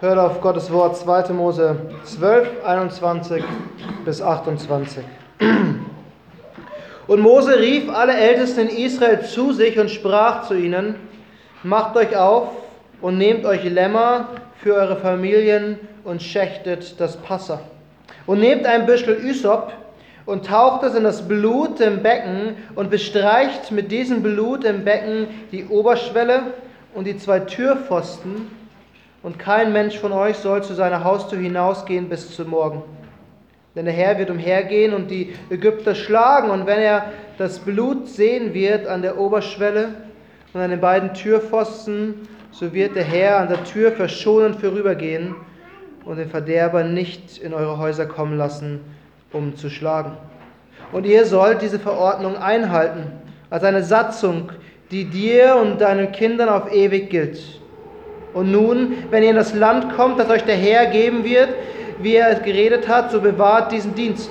Hört auf Gottes Wort 2. Mose 12, 21 bis 28. Und Mose rief alle Ältesten in Israel zu sich und sprach zu ihnen, macht euch auf und nehmt euch Lämmer für eure Familien und schächtet das Passa. Und nehmt ein Büschel Ysop und taucht es in das Blut im Becken und bestreicht mit diesem Blut im Becken die Oberschwelle und die zwei Türpfosten. Und kein Mensch von euch soll zu seiner Haustür hinausgehen bis zum Morgen. Denn der Herr wird umhergehen und die Ägypter schlagen. Und wenn er das Blut sehen wird an der Oberschwelle und an den beiden Türpfosten, so wird der Herr an der Tür verschonend vorübergehen und den Verderber nicht in eure Häuser kommen lassen, um zu schlagen. Und ihr sollt diese Verordnung einhalten, als eine Satzung, die dir und deinen Kindern auf ewig gilt. Und nun, wenn ihr in das Land kommt, das euch der Herr geben wird, wie er es geredet hat, so bewahrt diesen Dienst.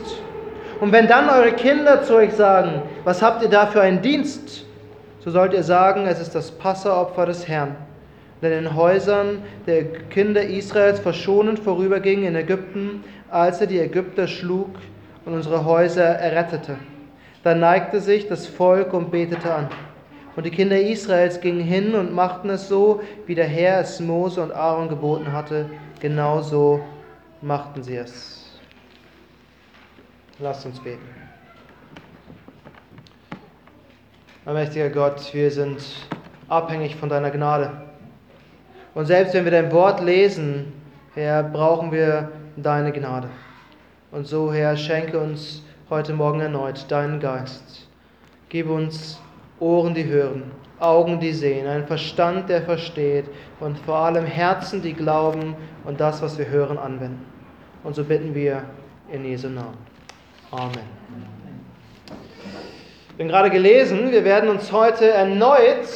Und wenn dann eure Kinder zu euch sagen, was habt ihr da für einen Dienst? So sollt ihr sagen, es ist das Passeropfer des Herrn. Denn in Häusern der Kinder Israels verschonend vorüberging in Ägypten, als er die Ägypter schlug und unsere Häuser errettete. Da neigte sich das Volk und betete an. Und die Kinder Israels gingen hin und machten es so, wie der Herr es Mose und Aaron geboten hatte. Genauso machten sie es. Lasst uns beten. Allmächtiger Gott, wir sind abhängig von deiner Gnade. Und selbst wenn wir dein Wort lesen, Herr, brauchen wir deine Gnade. Und so, Herr, schenke uns heute Morgen erneut deinen Geist. Gib uns Ohren, die hören, Augen, die sehen, einen Verstand, der versteht und vor allem Herzen, die glauben und das, was wir hören, anwenden. Und so bitten wir in Jesu Namen. Amen. Ich bin gerade gelesen, wir werden uns heute erneut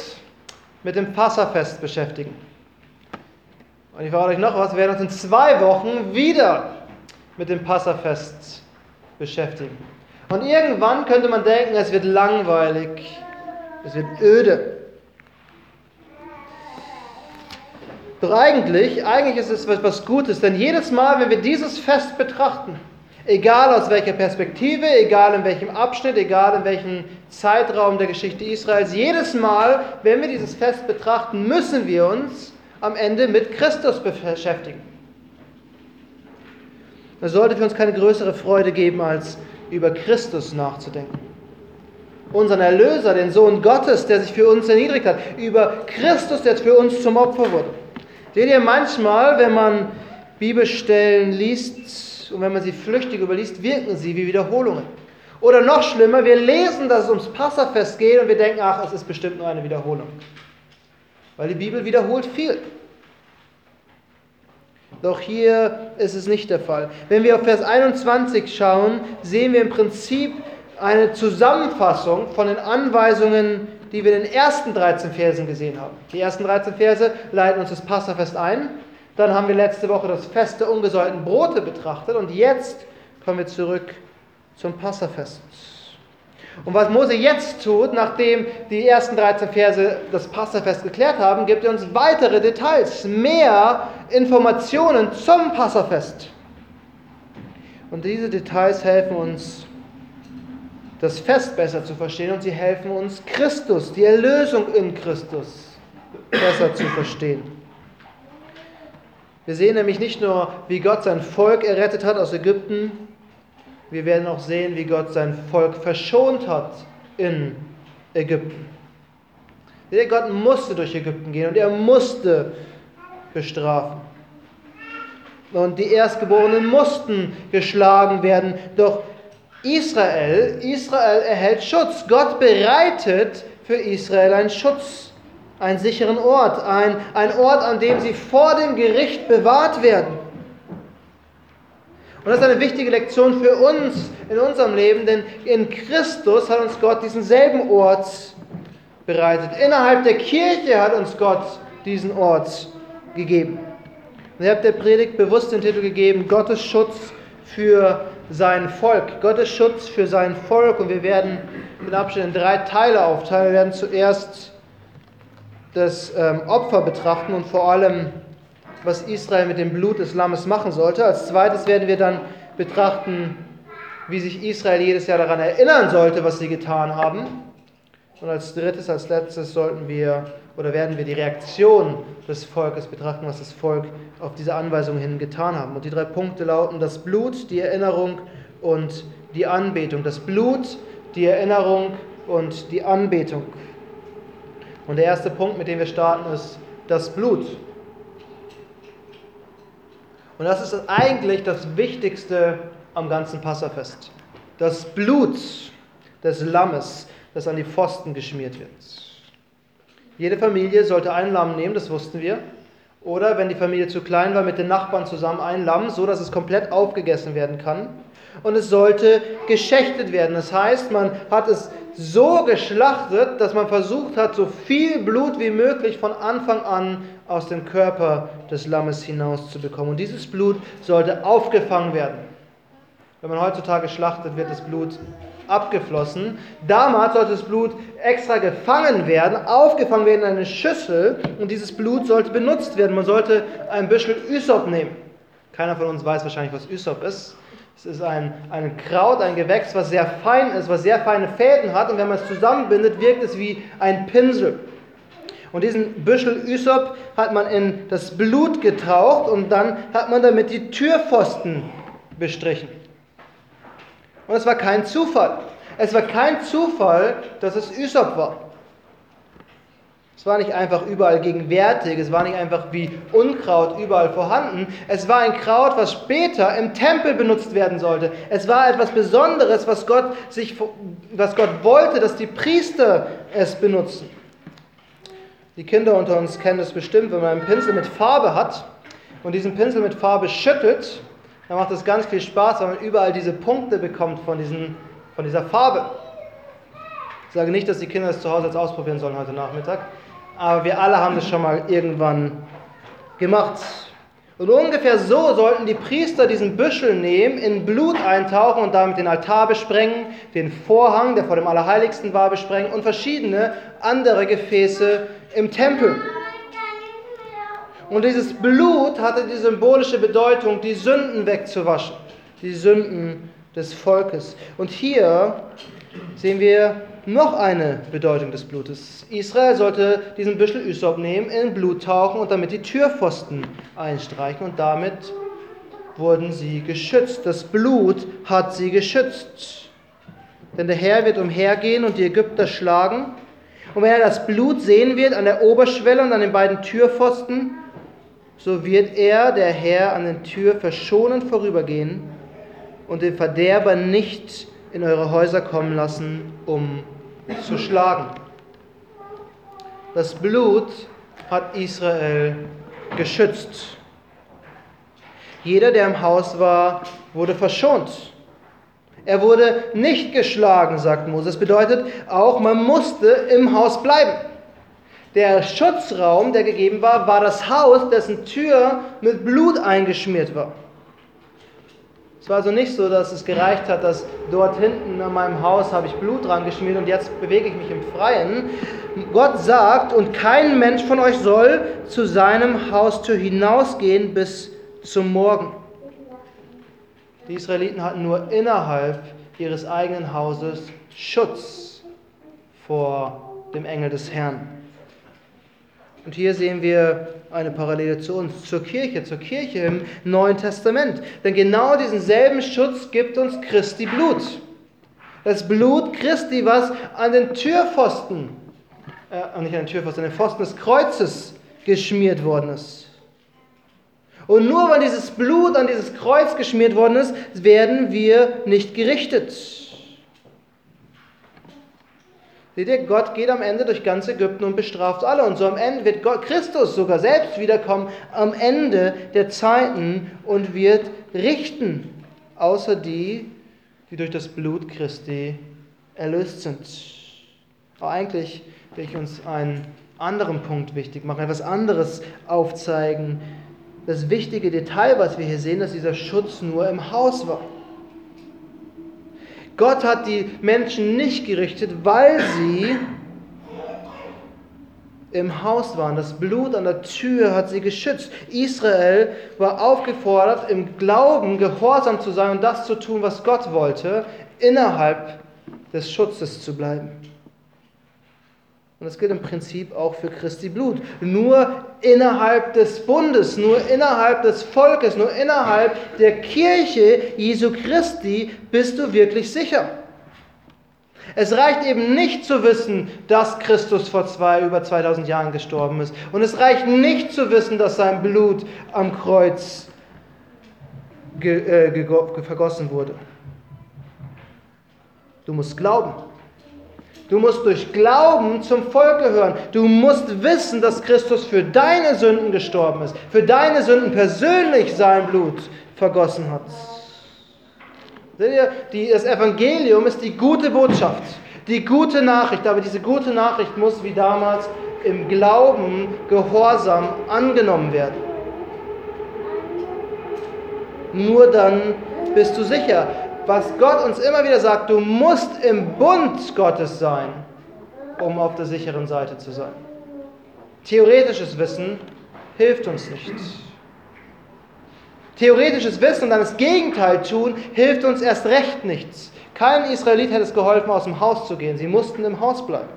mit dem Passafest beschäftigen. Und ich verrate euch noch was, wir werden uns in zwei Wochen wieder mit dem Passafest beschäftigen. Und irgendwann könnte man denken, es wird langweilig, es wird öde. Doch eigentlich, eigentlich ist es etwas Gutes, denn jedes Mal, wenn wir dieses Fest betrachten, egal aus welcher Perspektive, egal in welchem Abschnitt, egal in welchem Zeitraum der Geschichte Israels, jedes Mal, wenn wir dieses Fest betrachten, müssen wir uns am Ende mit Christus beschäftigen. Es sollte für uns keine größere Freude geben, als über Christus nachzudenken. Unseren Erlöser, den Sohn Gottes, der sich für uns erniedrigt hat, über Christus, der für uns zum Opfer wurde. Seht ihr, manchmal, wenn man Bibelstellen liest und wenn man sie flüchtig überliest, wirken sie wie Wiederholungen. Oder noch schlimmer, wir lesen, dass es ums Passafest geht und wir denken, ach, es ist bestimmt nur eine Wiederholung. Weil die Bibel wiederholt viel. Doch hier ist es nicht der Fall. Wenn wir auf Vers 21 schauen, sehen wir im Prinzip eine Zusammenfassung von den Anweisungen, die wir in den ersten 13 Versen gesehen haben. Die ersten 13 Verse leiten uns das Passafest ein. Dann haben wir letzte Woche das Fest der ungesäuerten Brote betrachtet und jetzt kommen wir zurück zum Passafest. Und was Mose jetzt tut, nachdem die ersten 13 Verse das Passafest geklärt haben, gibt er uns weitere Details, mehr Informationen zum Passafest. Und diese Details helfen uns, das Fest besser zu verstehen und sie helfen uns, Christus, die Erlösung in Christus besser zu verstehen. Wir sehen nämlich nicht nur, wie Gott sein Volk errettet hat aus Ägypten, wir werden auch sehen, wie Gott sein Volk verschont hat in Ägypten. Gott musste durch Ägypten gehen und er musste bestrafen. Und die Erstgeborenen mussten geschlagen werden. Doch Israel, Israel erhält Schutz. Gott bereitet für Israel einen Schutz, einen sicheren Ort, ein, ein Ort, an dem sie vor dem Gericht bewahrt werden. Und das ist eine wichtige Lektion für uns in unserem Leben, denn in Christus hat uns Gott diesen selben Ort bereitet. Innerhalb der Kirche hat uns Gott diesen Ort gegeben. Und ich habe der Predigt bewusst den Titel gegeben, Gottes Schutz für sein Volk. Gottes Schutz für sein Volk. Und wir werden den Abschnitt in drei Teile aufteilen. Wir werden zuerst das ähm, Opfer betrachten und vor allem was Israel mit dem Blut des Lammes machen sollte. Als zweites werden wir dann betrachten, wie sich Israel jedes Jahr daran erinnern sollte, was sie getan haben. Und als drittes, als letztes sollten wir oder werden wir die Reaktion des Volkes betrachten, was das Volk auf diese Anweisung hin getan haben. Und die drei Punkte lauten das Blut, die Erinnerung und die Anbetung. Das Blut, die Erinnerung und die Anbetung. Und der erste Punkt, mit dem wir starten, ist das Blut. Und das ist eigentlich das Wichtigste am ganzen Passafest. Das Blut des Lammes, das an die Pfosten geschmiert wird. Jede Familie sollte ein Lamm nehmen, das wussten wir. Oder wenn die Familie zu klein war, mit den Nachbarn zusammen ein Lamm, so dass es komplett aufgegessen werden kann. Und es sollte geschächtet werden. Das heißt, man hat es so geschlachtet, dass man versucht hat, so viel Blut wie möglich von Anfang an aus dem Körper des Lammes hinauszubekommen. Und dieses Blut sollte aufgefangen werden. Wenn man heutzutage schlachtet, wird das Blut abgeflossen. Damals sollte das Blut extra gefangen werden, aufgefangen werden in eine Schüssel und dieses Blut sollte benutzt werden. Man sollte ein Büschel Ysop nehmen. Keiner von uns weiß wahrscheinlich, was Ysop ist. Es ist ein, ein Kraut, ein Gewächs, was sehr fein ist, was sehr feine Fäden hat und wenn man es zusammenbindet, wirkt es wie ein Pinsel. Und diesen Büschel Ysop hat man in das Blut getaucht und dann hat man damit die Türpfosten bestrichen. Und es war kein Zufall. Es war kein Zufall, dass es Ysop war. Es war nicht einfach überall gegenwärtig, es war nicht einfach wie Unkraut überall vorhanden. Es war ein Kraut, was später im Tempel benutzt werden sollte. Es war etwas Besonderes, was Gott, sich, was Gott wollte, dass die Priester es benutzen. Die Kinder unter uns kennen das bestimmt, wenn man einen Pinsel mit Farbe hat und diesen Pinsel mit Farbe schüttelt, dann macht es ganz viel Spaß, weil man überall diese Punkte bekommt von, diesen, von dieser Farbe. Ich sage nicht, dass die Kinder es zu Hause jetzt ausprobieren sollen heute Nachmittag, aber wir alle haben das schon mal irgendwann gemacht. Und ungefähr so sollten die Priester diesen Büschel nehmen, in Blut eintauchen und damit den Altar besprengen, den Vorhang, der vor dem Allerheiligsten war, besprengen und verschiedene andere Gefäße im Tempel. Und dieses Blut hatte die symbolische Bedeutung, die Sünden wegzuwaschen, die Sünden des Volkes. Und hier sehen wir noch eine Bedeutung des Blutes. Israel sollte diesen Büschel Ysop nehmen, in Blut tauchen und damit die Türpfosten einstreichen und damit wurden sie geschützt. Das Blut hat sie geschützt. Denn der Herr wird umhergehen und die Ägypter schlagen. Und wenn er das Blut sehen wird an der Oberschwelle und an den beiden Türpfosten, so wird er, der Herr, an der Tür verschonend vorübergehen und den Verderber nicht in eure Häuser kommen lassen, um zu schlagen. Das Blut hat Israel geschützt. Jeder, der im Haus war, wurde verschont. Er wurde nicht geschlagen, sagt Moses. Das bedeutet auch, man musste im Haus bleiben. Der Schutzraum, der gegeben war, war das Haus, dessen Tür mit Blut eingeschmiert war. Es war also nicht so, dass es gereicht hat, dass dort hinten an meinem Haus habe ich Blut dran geschmiert und jetzt bewege ich mich im Freien. Gott sagt, und kein Mensch von euch soll zu seinem Haustür hinausgehen bis zum Morgen. Die Israeliten hatten nur innerhalb ihres eigenen Hauses Schutz vor dem Engel des Herrn. Und hier sehen wir eine Parallele zu uns, zur Kirche, zur Kirche im Neuen Testament. Denn genau diesen selben Schutz gibt uns Christi Blut. Das Blut Christi, was an den Türpfosten, äh, nicht an den Türpfosten, an den Pfosten des Kreuzes geschmiert worden ist. Und nur weil dieses Blut an dieses Kreuz geschmiert worden ist, werden wir nicht gerichtet. Seht ihr, Gott geht am Ende durch ganz Ägypten und bestraft alle. Und so am Ende wird Gott, Christus sogar selbst wiederkommen am Ende der Zeiten und wird richten, außer die, die durch das Blut Christi erlöst sind. Aber eigentlich will ich uns einen anderen Punkt wichtig machen, etwas anderes aufzeigen. Das wichtige Detail, was wir hier sehen, dass dieser Schutz nur im Haus war. Gott hat die Menschen nicht gerichtet, weil sie im Haus waren. Das Blut an der Tür hat sie geschützt. Israel war aufgefordert, im Glauben gehorsam zu sein und das zu tun, was Gott wollte, innerhalb des Schutzes zu bleiben. Und das gilt im Prinzip auch für Christi Blut. Nur innerhalb des Bundes, nur innerhalb des Volkes, nur innerhalb der Kirche Jesu Christi bist du wirklich sicher. Es reicht eben nicht zu wissen, dass Christus vor zwei, über 2000 Jahren gestorben ist. Und es reicht nicht zu wissen, dass sein Blut am Kreuz ge, äh, vergossen wurde. Du musst glauben. Du musst durch Glauben zum Volk gehören. Du musst wissen, dass Christus für deine Sünden gestorben ist, für deine Sünden persönlich sein Blut vergossen hat. Seht ihr, die, das Evangelium ist die gute Botschaft, die gute Nachricht, aber diese gute Nachricht muss wie damals im Glauben gehorsam angenommen werden. Nur dann bist du sicher was Gott uns immer wieder sagt, du musst im Bund Gottes sein, um auf der sicheren Seite zu sein. Theoretisches Wissen hilft uns nicht. Theoretisches Wissen und dann das Gegenteil tun, hilft uns erst recht nichts. Kein Israelit hätte es geholfen, aus dem Haus zu gehen. Sie mussten im Haus bleiben.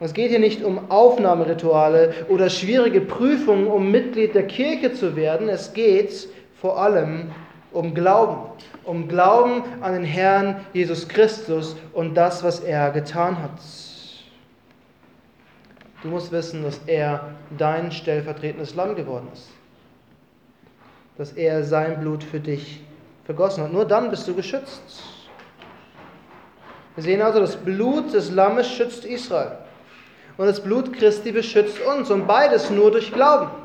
Es geht hier nicht um Aufnahmerituale oder schwierige Prüfungen, um Mitglied der Kirche zu werden. Es geht vor allem um Glauben, um Glauben an den Herrn Jesus Christus und das, was er getan hat. Du musst wissen, dass er dein stellvertretendes Lamm geworden ist. Dass er sein Blut für dich vergossen hat. Nur dann bist du geschützt. Wir sehen also, das Blut des Lammes schützt Israel. Und das Blut Christi beschützt uns. Und beides nur durch Glauben.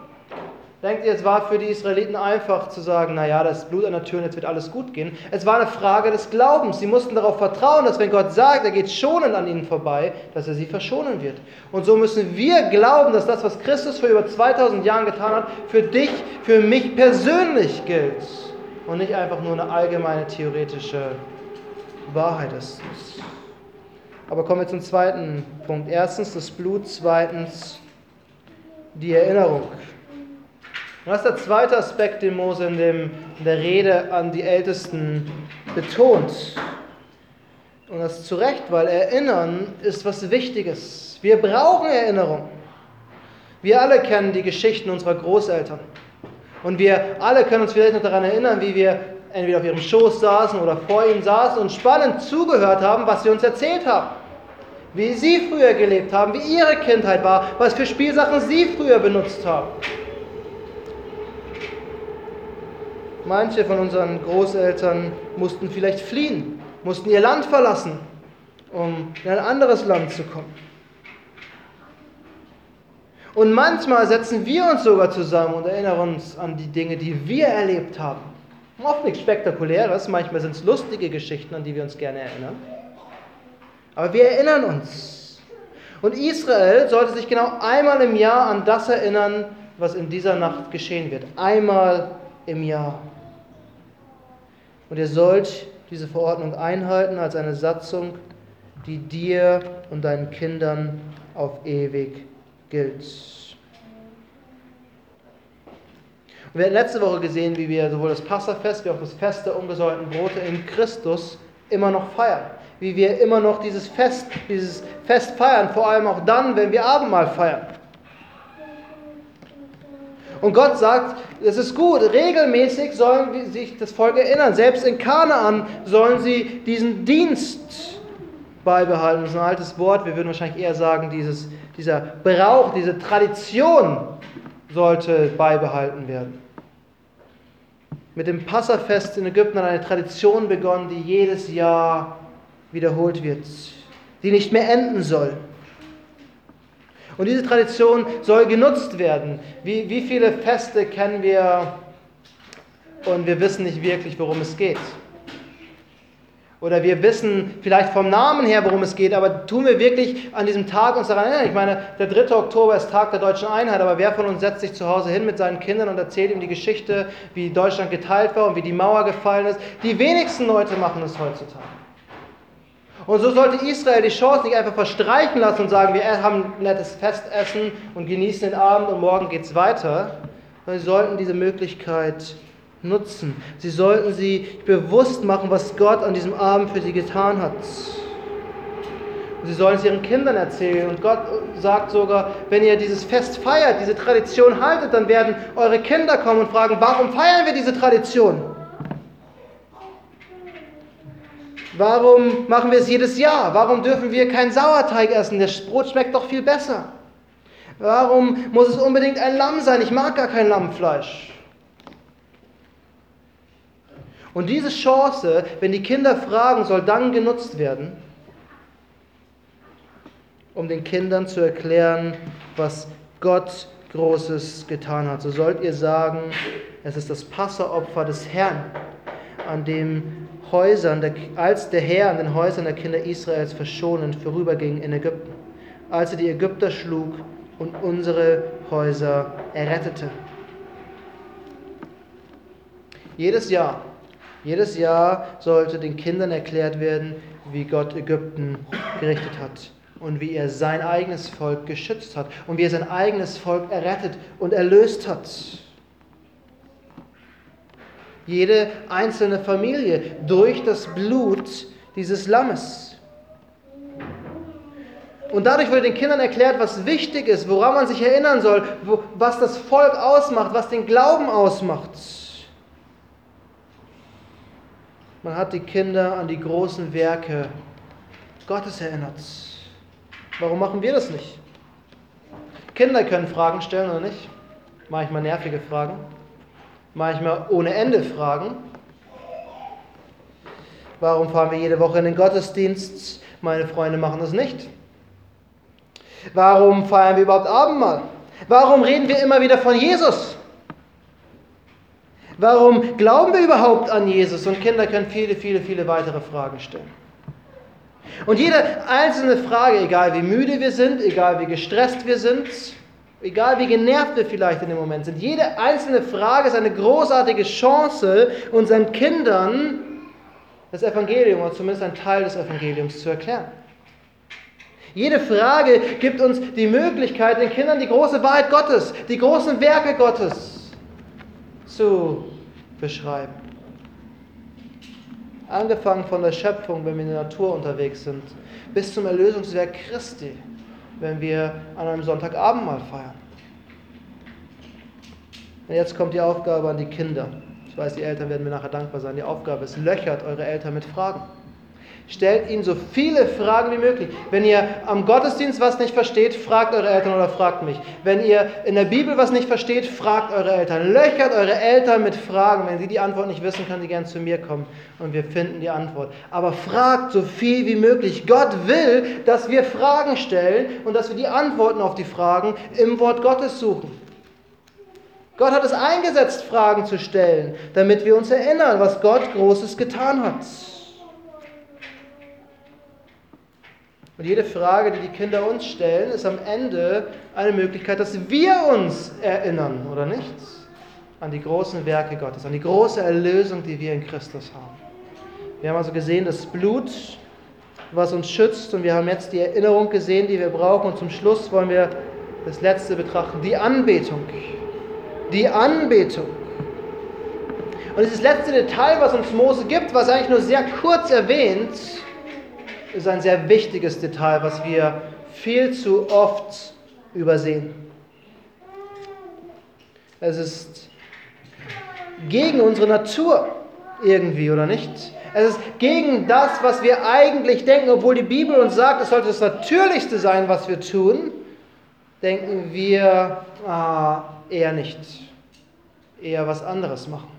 Denkt ihr, es war für die Israeliten einfach zu sagen, naja, das Blut an der Tür und jetzt wird alles gut gehen? Es war eine Frage des Glaubens. Sie mussten darauf vertrauen, dass wenn Gott sagt, er geht schonend an ihnen vorbei, dass er sie verschonen wird. Und so müssen wir glauben, dass das, was Christus vor über 2000 Jahren getan hat, für dich, für mich persönlich gilt. Und nicht einfach nur eine allgemeine theoretische Wahrheit ist. Aber kommen wir zum zweiten Punkt. Erstens das Blut, zweitens die Erinnerung. Und das ist der zweite Aspekt, den Mose in, dem, in der Rede an die Ältesten betont. Und das zu Recht, weil Erinnern ist was Wichtiges. Wir brauchen Erinnerung. Wir alle kennen die Geschichten unserer Großeltern. Und wir alle können uns vielleicht noch daran erinnern, wie wir entweder auf ihrem Schoß saßen oder vor ihnen saßen und spannend zugehört haben, was sie uns erzählt haben. Wie sie früher gelebt haben, wie ihre Kindheit war, was für Spielsachen sie früher benutzt haben. Manche von unseren Großeltern mussten vielleicht fliehen, mussten ihr Land verlassen, um in ein anderes Land zu kommen. Und manchmal setzen wir uns sogar zusammen und erinnern uns an die Dinge, die wir erlebt haben. Oft nichts Spektakuläres, manchmal sind es lustige Geschichten, an die wir uns gerne erinnern. Aber wir erinnern uns. Und Israel sollte sich genau einmal im Jahr an das erinnern, was in dieser Nacht geschehen wird. Einmal im Jahr. Und ihr sollt diese Verordnung einhalten als eine Satzung, die dir und deinen Kindern auf ewig gilt. Und wir hatten letzte Woche gesehen, wie wir sowohl das Passafest wie auch das Fest der ungesäuerten Brote in Christus immer noch feiern. Wie wir immer noch dieses Fest, dieses Fest feiern, vor allem auch dann, wenn wir Abendmahl feiern. Und Gott sagt, es ist gut, regelmäßig sollen sich das Volk erinnern. Selbst in Kanaan sollen sie diesen Dienst beibehalten. Das ist ein altes Wort, wir würden wahrscheinlich eher sagen, dieses, dieser Brauch, diese Tradition sollte beibehalten werden. Mit dem Passafest in Ägypten hat eine Tradition begonnen, die jedes Jahr wiederholt wird, die nicht mehr enden soll. Und diese Tradition soll genutzt werden. Wie, wie viele Feste kennen wir und wir wissen nicht wirklich, worum es geht? Oder wir wissen vielleicht vom Namen her, worum es geht, aber tun wir wirklich an diesem Tag uns daran erinnern? Ich meine, der 3. Oktober ist Tag der deutschen Einheit, aber wer von uns setzt sich zu Hause hin mit seinen Kindern und erzählt ihm die Geschichte, wie Deutschland geteilt war und wie die Mauer gefallen ist? Die wenigsten Leute machen es heutzutage. Und so sollte Israel die Chance nicht einfach verstreichen lassen und sagen, wir haben ein nettes Festessen und genießen den Abend und morgen geht es weiter. Sie sollten diese Möglichkeit nutzen. Sie sollten sie bewusst machen, was Gott an diesem Abend für sie getan hat. Sie sollen es ihren Kindern erzählen. Und Gott sagt sogar, wenn ihr dieses Fest feiert, diese Tradition haltet, dann werden eure Kinder kommen und fragen, warum feiern wir diese Tradition? Warum machen wir es jedes Jahr? Warum dürfen wir keinen Sauerteig essen? Das Brot schmeckt doch viel besser. Warum muss es unbedingt ein Lamm sein? Ich mag gar kein Lammfleisch. Und diese Chance, wenn die Kinder fragen, soll dann genutzt werden, um den Kindern zu erklären, was Gott Großes getan hat. So sollt ihr sagen, es ist das Passeropfer des Herrn, an dem Häusern, als der Herr an den Häusern der Kinder Israels verschonend vorüberging in Ägypten, als er die Ägypter schlug und unsere Häuser errettete. Jedes Jahr, jedes Jahr sollte den Kindern erklärt werden, wie Gott Ägypten gerichtet hat und wie er sein eigenes Volk geschützt hat und wie er sein eigenes Volk errettet und erlöst hat. Jede einzelne Familie durch das Blut dieses Lammes. Und dadurch wurde den Kindern erklärt, was wichtig ist, woran man sich erinnern soll, wo, was das Volk ausmacht, was den Glauben ausmacht. Man hat die Kinder an die großen Werke Gottes erinnert. Warum machen wir das nicht? Kinder können Fragen stellen oder nicht? Manchmal nervige Fragen, manchmal ohne Ende Fragen. Warum fahren wir jede Woche in den Gottesdienst? Meine Freunde machen das nicht. Warum feiern wir überhaupt Abendmahl? Warum reden wir immer wieder von Jesus? Warum glauben wir überhaupt an Jesus? Und Kinder können viele, viele, viele weitere Fragen stellen. Und jede einzelne Frage, egal wie müde wir sind, egal wie gestresst wir sind, egal wie genervt wir vielleicht in dem Moment sind, jede einzelne Frage ist eine großartige Chance, unseren Kindern das Evangelium oder zumindest einen Teil des Evangeliums zu erklären. Jede Frage gibt uns die Möglichkeit, den Kindern die große Wahrheit Gottes, die großen Werke Gottes zu beschreiben. Angefangen von der Schöpfung, wenn wir in der Natur unterwegs sind, bis zum Erlösungswerk Christi, wenn wir an einem Sonntagabend mal feiern. Und jetzt kommt die Aufgabe an die Kinder. Ich weiß, die Eltern werden mir nachher dankbar sein. Die Aufgabe ist, löchert eure Eltern mit Fragen. Stellt ihnen so viele Fragen wie möglich. Wenn ihr am Gottesdienst was nicht versteht, fragt eure Eltern oder fragt mich. Wenn ihr in der Bibel was nicht versteht, fragt eure Eltern. Löchert eure Eltern mit Fragen. Wenn sie die Antwort nicht wissen, können sie gern zu mir kommen und wir finden die Antwort. Aber fragt so viel wie möglich. Gott will, dass wir Fragen stellen und dass wir die Antworten auf die Fragen im Wort Gottes suchen. Gott hat es eingesetzt, Fragen zu stellen, damit wir uns erinnern, was Gott Großes getan hat. Und jede Frage, die die Kinder uns stellen, ist am Ende eine Möglichkeit, dass wir uns erinnern, oder nicht? An die großen Werke Gottes, an die große Erlösung, die wir in Christus haben. Wir haben also gesehen, das Blut, was uns schützt, und wir haben jetzt die Erinnerung gesehen, die wir brauchen. Und zum Schluss wollen wir das Letzte betrachten, die Anbetung. Die Anbetung. Und dieses letzte Detail, was uns Mose gibt, was eigentlich nur sehr kurz erwähnt, ist ein sehr wichtiges Detail, was wir viel zu oft übersehen. Es ist gegen unsere Natur irgendwie, oder nicht? Es ist gegen das, was wir eigentlich denken, obwohl die Bibel uns sagt, es sollte das Natürlichste sein, was wir tun, denken wir ah, eher nicht. Eher was anderes machen.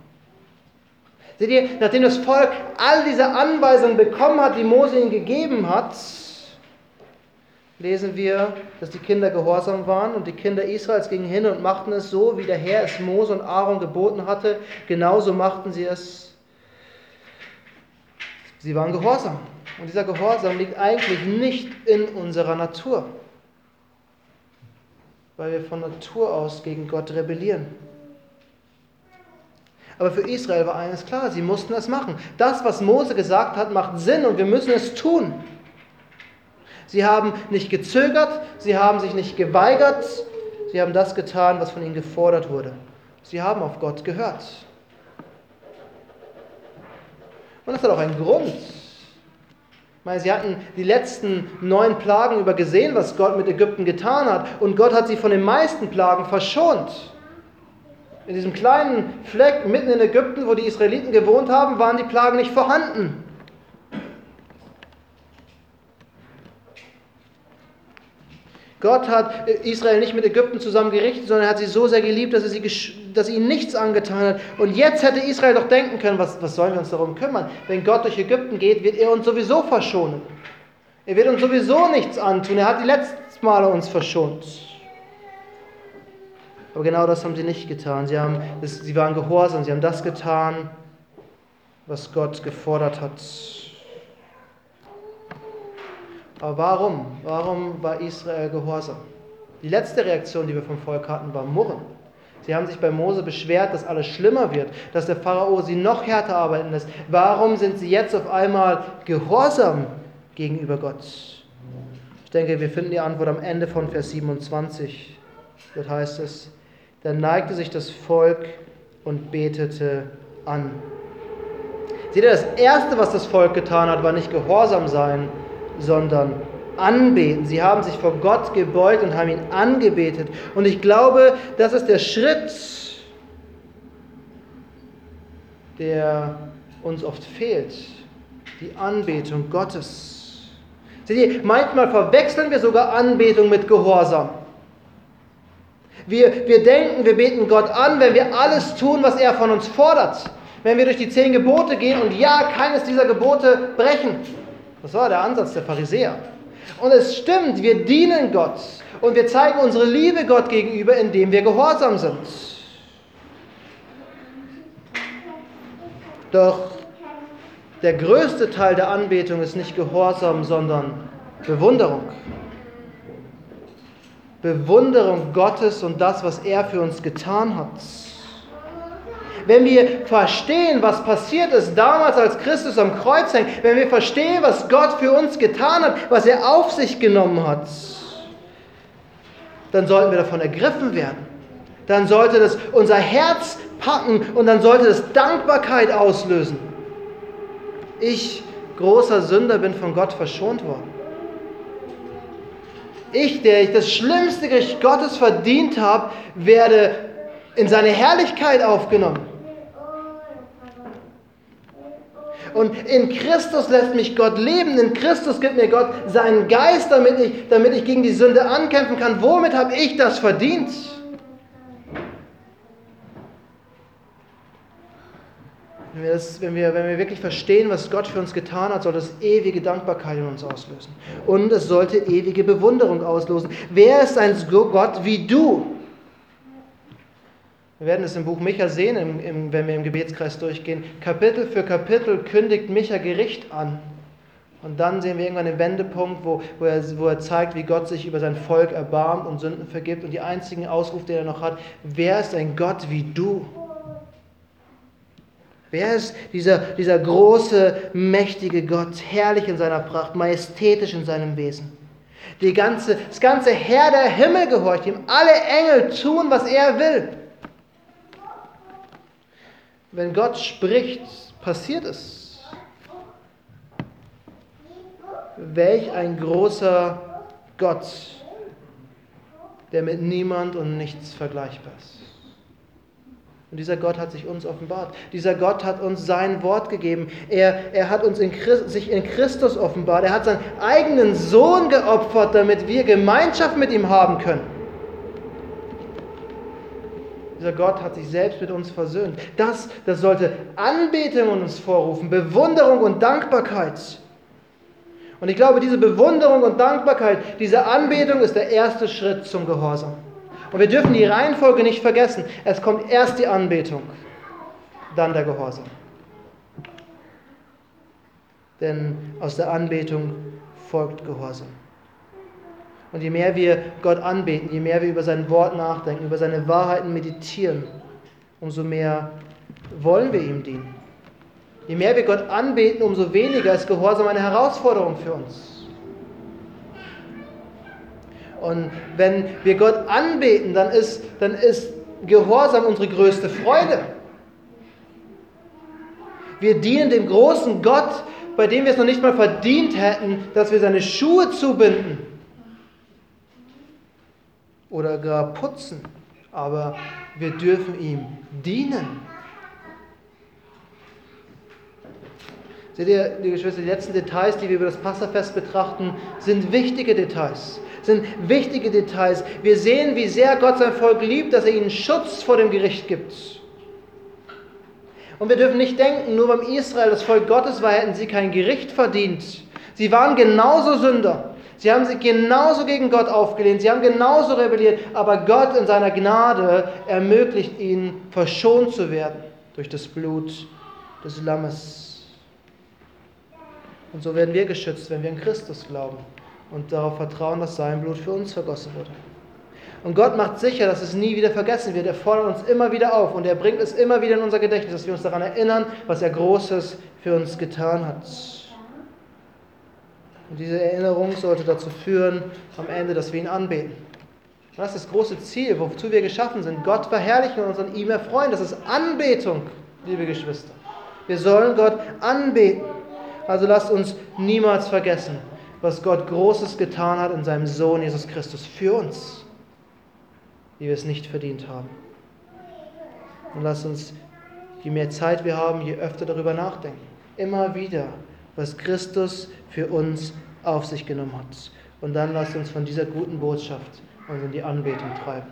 Seht ihr, nachdem das Volk all diese Anweisungen bekommen hat, die Mose ihnen gegeben hat, lesen wir, dass die Kinder gehorsam waren und die Kinder Israels gingen hin und machten es so, wie der Herr es Mose und Aaron geboten hatte. Genauso machten sie es. Sie waren gehorsam. Und dieser Gehorsam liegt eigentlich nicht in unserer Natur, weil wir von Natur aus gegen Gott rebellieren. Aber für Israel war eines klar, sie mussten es machen. Das, was Mose gesagt hat, macht Sinn und wir müssen es tun. Sie haben nicht gezögert, sie haben sich nicht geweigert, sie haben das getan, was von ihnen gefordert wurde. Sie haben auf Gott gehört. Und das hat auch einen Grund. Ich meine, sie hatten die letzten neun Plagen über gesehen, was Gott mit Ägypten getan hat. Und Gott hat sie von den meisten Plagen verschont. In diesem kleinen Fleck mitten in Ägypten, wo die Israeliten gewohnt haben, waren die Plagen nicht vorhanden. Gott hat Israel nicht mit Ägypten zusammen gerichtet, sondern er hat sie so sehr geliebt, dass er, sie, dass er ihnen nichts angetan hat. Und jetzt hätte Israel doch denken können, was, was sollen wir uns darum kümmern? Wenn Gott durch Ägypten geht, wird er uns sowieso verschonen. Er wird uns sowieso nichts antun. Er hat die letzten Male uns verschont. Aber genau das haben sie nicht getan. Sie, haben, sie waren gehorsam, sie haben das getan, was Gott gefordert hat. Aber warum? Warum war Israel gehorsam? Die letzte Reaktion, die wir vom Volk hatten, war Murren. Sie haben sich bei Mose beschwert, dass alles schlimmer wird, dass der Pharao sie noch härter arbeiten lässt. Warum sind sie jetzt auf einmal gehorsam gegenüber Gott? Ich denke, wir finden die Antwort am Ende von Vers 27. Dort heißt es, da neigte sich das Volk und betete an. Seht ihr, das Erste, was das Volk getan hat, war nicht gehorsam sein, sondern anbeten. Sie haben sich vor Gott gebeugt und haben ihn angebetet. Und ich glaube, das ist der Schritt, der uns oft fehlt. Die Anbetung Gottes. Seht ihr, manchmal verwechseln wir sogar Anbetung mit Gehorsam. Wir, wir denken, wir beten Gott an, wenn wir alles tun, was er von uns fordert. Wenn wir durch die zehn Gebote gehen und ja, keines dieser Gebote brechen. Das war der Ansatz der Pharisäer. Und es stimmt, wir dienen Gott und wir zeigen unsere Liebe Gott gegenüber, indem wir gehorsam sind. Doch der größte Teil der Anbetung ist nicht Gehorsam, sondern Bewunderung. Bewunderung Gottes und das, was er für uns getan hat wenn wir verstehen, was passiert ist damals, als Christus am Kreuz hängt, wenn wir verstehen, was Gott für uns getan hat, was er auf sich genommen hat, dann sollten wir davon ergriffen werden. Dann sollte das unser Herz packen und dann sollte es Dankbarkeit auslösen. Ich, großer Sünder, bin von Gott verschont worden. Ich, der ich das schlimmste Gericht Gottes verdient habe, werde in seine Herrlichkeit aufgenommen. Und in Christus lässt mich Gott leben. In Christus gibt mir Gott seinen Geist, damit ich, damit ich gegen die Sünde ankämpfen kann. Womit habe ich das verdient? Wenn wir, das, wenn, wir, wenn wir wirklich verstehen, was Gott für uns getan hat, soll das ewige Dankbarkeit in uns auslösen. Und es sollte ewige Bewunderung auslösen. Wer ist ein Gott wie du? Wir werden es im Buch Micha sehen, im, im, wenn wir im Gebetskreis durchgehen. Kapitel für Kapitel kündigt Micha Gericht an. Und dann sehen wir irgendwann den Wendepunkt, wo, wo, er, wo er zeigt, wie Gott sich über sein Volk erbarmt und Sünden vergibt. Und die einzigen Ausruf, den er noch hat, wer ist ein Gott wie du? Wer ist dieser, dieser große, mächtige Gott, herrlich in seiner Pracht, majestätisch in seinem Wesen? Die ganze, das ganze Herr der Himmel gehorcht ihm. Alle Engel tun, was er will. Wenn Gott spricht, passiert es. Welch ein großer Gott, der mit niemand und nichts vergleichbar ist. Und dieser Gott hat sich uns offenbart. Dieser Gott hat uns sein Wort gegeben. Er, er hat uns in Christ, sich in Christus offenbart. Er hat seinen eigenen Sohn geopfert, damit wir Gemeinschaft mit ihm haben können. Dieser Gott hat sich selbst mit uns versöhnt. Das, das sollte Anbetung uns vorrufen, Bewunderung und Dankbarkeit. Und ich glaube, diese Bewunderung und Dankbarkeit, diese Anbetung ist der erste Schritt zum Gehorsam. Und wir dürfen die Reihenfolge nicht vergessen. Es kommt erst die Anbetung, dann der Gehorsam. Denn aus der Anbetung folgt Gehorsam. Und je mehr wir Gott anbeten, je mehr wir über sein Wort nachdenken, über seine Wahrheiten meditieren, umso mehr wollen wir ihm dienen. Je mehr wir Gott anbeten, umso weniger ist Gehorsam eine Herausforderung für uns. Und wenn wir Gott anbeten, dann ist, dann ist Gehorsam unsere größte Freude. Wir dienen dem großen Gott, bei dem wir es noch nicht mal verdient hätten, dass wir seine Schuhe zubinden oder gar putzen. Aber wir dürfen ihm dienen. Seht ihr, liebe Geschwister, die letzten Details, die wir über das Passafest betrachten, sind wichtige Details. Sind wichtige Details. Wir sehen, wie sehr Gott sein Volk liebt, dass er ihnen Schutz vor dem Gericht gibt. Und wir dürfen nicht denken, nur beim Israel das Volk Gottes war, hätten sie kein Gericht verdient. Sie waren genauso Sünder. Sie haben sich genauso gegen Gott aufgelehnt. Sie haben genauso rebelliert. Aber Gott in seiner Gnade ermöglicht ihnen, verschont zu werden durch das Blut des Lammes. Und so werden wir geschützt, wenn wir an Christus glauben und darauf vertrauen, dass sein Blut für uns vergossen wurde. Und Gott macht sicher, dass es nie wieder vergessen wird. Er fordert uns immer wieder auf und er bringt es immer wieder in unser Gedächtnis, dass wir uns daran erinnern, was er Großes für uns getan hat. Und diese Erinnerung sollte dazu führen, am Ende, dass wir ihn anbeten. Und das ist das große Ziel, wozu wir geschaffen sind. Gott verherrlichen und uns an ihm erfreuen. Das ist Anbetung, liebe Geschwister. Wir sollen Gott anbeten. Also lasst uns niemals vergessen, was Gott Großes getan hat in seinem Sohn Jesus Christus für uns, wie wir es nicht verdient haben. Und lasst uns, je mehr Zeit wir haben, je öfter darüber nachdenken. Immer wieder, was Christus für uns auf sich genommen hat. Und dann lasst uns von dieser guten Botschaft uns in die Anbetung treiben.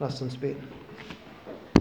Lasst uns beten.